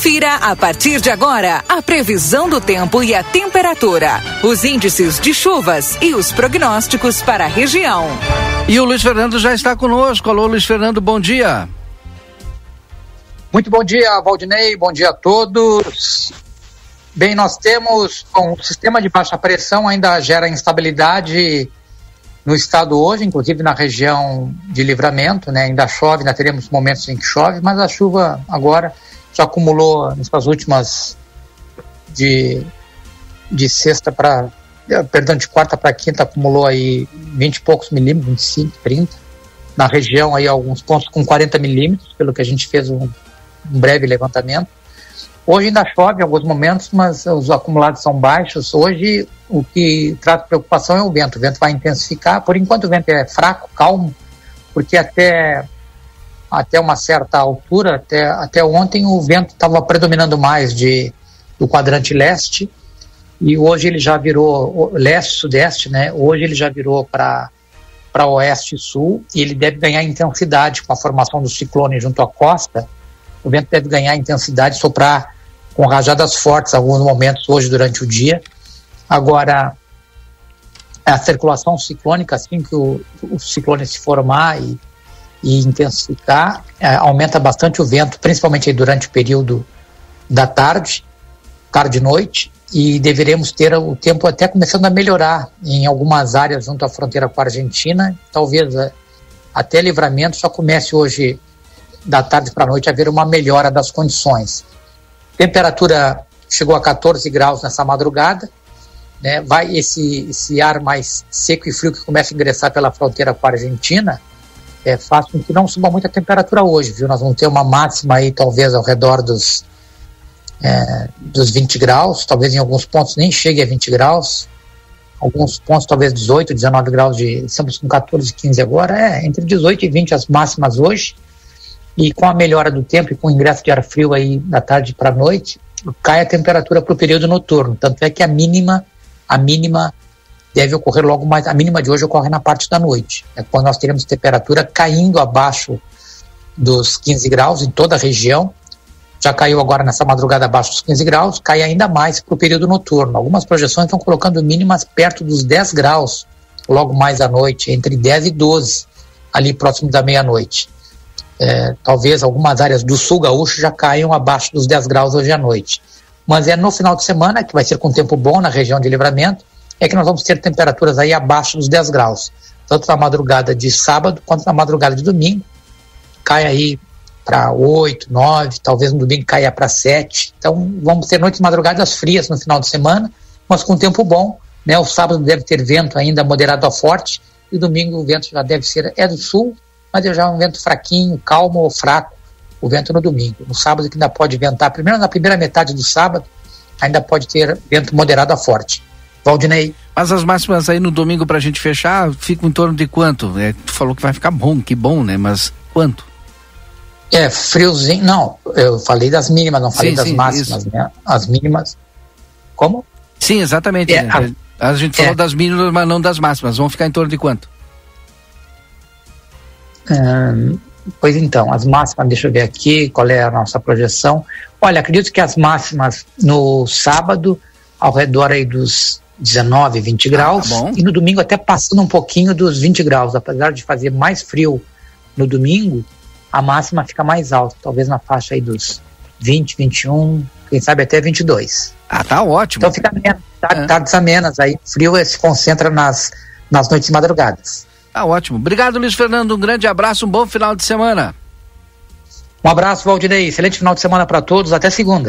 Confira a partir de agora a previsão do tempo e a temperatura, os índices de chuvas e os prognósticos para a região. E o Luiz Fernando já está conosco. Alô, Luiz Fernando, bom dia. Muito bom dia, Valdinei, bom dia a todos. Bem, nós temos bom, o sistema de baixa pressão ainda gera instabilidade no estado hoje, inclusive na região de livramento, né? Ainda chove, ainda teremos momentos em que chove, mas a chuva agora já acumulou nessas últimas de, de sexta para perdão, de quarta para quinta acumulou aí 20 e poucos milímetros, 25, 30. Na região aí alguns pontos com 40 milímetros, pelo que a gente fez um, um breve levantamento. Hoje ainda chove em alguns momentos, mas os acumulados são baixos. Hoje o que traz preocupação é o vento. O vento vai intensificar. Por enquanto o vento é fraco, calmo, porque até até uma certa altura, até, até ontem o vento estava predominando mais de do quadrante leste e hoje ele já virou leste sudeste, né? Hoje ele já virou para para oeste e sul e ele deve ganhar intensidade com a formação do ciclone junto à costa o vento deve ganhar intensidade, soprar com rajadas fortes alguns momentos hoje durante o dia. Agora, a circulação ciclônica, assim que o, o ciclone se formar e, e intensificar, é, aumenta bastante o vento, principalmente durante o período da tarde, tarde e noite, e deveremos ter o tempo até começando a melhorar em algumas áreas junto à fronteira com a Argentina. Talvez é, até livramento só comece hoje da tarde para a noite haver uma melhora das condições. Temperatura chegou a 14 graus nessa madrugada, né? Vai esse esse ar mais seco e frio que começa a ingressar pela fronteira com a Argentina, é, faz com que não suba muito a temperatura hoje, viu? Nós vamos ter uma máxima aí talvez ao redor dos é, dos 20 graus, talvez em alguns pontos nem chegue a 20 graus, alguns pontos talvez 18, 19 graus de, estamos com 14, 15 agora, é entre 18 e 20 as máximas hoje, e com a melhora do tempo e com o ingresso de ar frio aí da tarde para a noite, cai a temperatura para o período noturno. Tanto é que a mínima, a mínima deve ocorrer logo mais. A mínima de hoje ocorre na parte da noite, é quando nós teremos temperatura caindo abaixo dos 15 graus em toda a região. Já caiu agora nessa madrugada abaixo dos 15 graus, cai ainda mais para o período noturno. Algumas projeções estão colocando mínimas perto dos 10 graus logo mais à noite, entre 10 e 12, ali próximo da meia-noite. É, talvez algumas áreas do sul gaúcho já caiam abaixo dos 10 graus hoje à noite. Mas é no final de semana, que vai ser com tempo bom na região de livramento, é que nós vamos ter temperaturas aí abaixo dos 10 graus. Tanto na madrugada de sábado quanto na madrugada de domingo. Cai aí para 8, 9, talvez no domingo caia para 7. Então vamos ter noites madrugadas frias no final de semana, mas com tempo bom. Né? O sábado deve ter vento ainda moderado a forte, e domingo o vento já deve ser é do sul, mas já é um vento fraquinho, calmo ou fraco, o vento no domingo. No sábado que ainda pode ventar, primeiro na primeira metade do sábado, ainda pode ter vento moderado a forte. Valdinei. Mas as máximas aí no domingo para a gente fechar ficam em torno de quanto? É, tu falou que vai ficar bom, que bom, né? Mas quanto? É, friozinho. Não, eu falei das mínimas, não falei sim, das sim, máximas, isso. né? As mínimas. Como? Sim, exatamente. É, né? a, a, gente falou é, das mínimas, mas não das máximas. Vão ficar em torno de quanto? pois então, as máximas, deixa eu ver aqui qual é a nossa projeção. Olha, acredito que as máximas no sábado, ao redor aí dos 19, 20 ah, graus, tá e no domingo até passando um pouquinho dos 20 graus, apesar de fazer mais frio no domingo, a máxima fica mais alta, talvez na faixa aí dos 20, 21, quem sabe até 22. Ah, tá ótimo. Então fica menos, tardes tá, é. amenas aí, frio se concentra nas, nas noites e madrugadas. Tá ótimo. Obrigado, Luiz Fernando. Um grande abraço, um bom final de semana. Um abraço, Valdinei. Excelente final de semana para todos. Até segunda.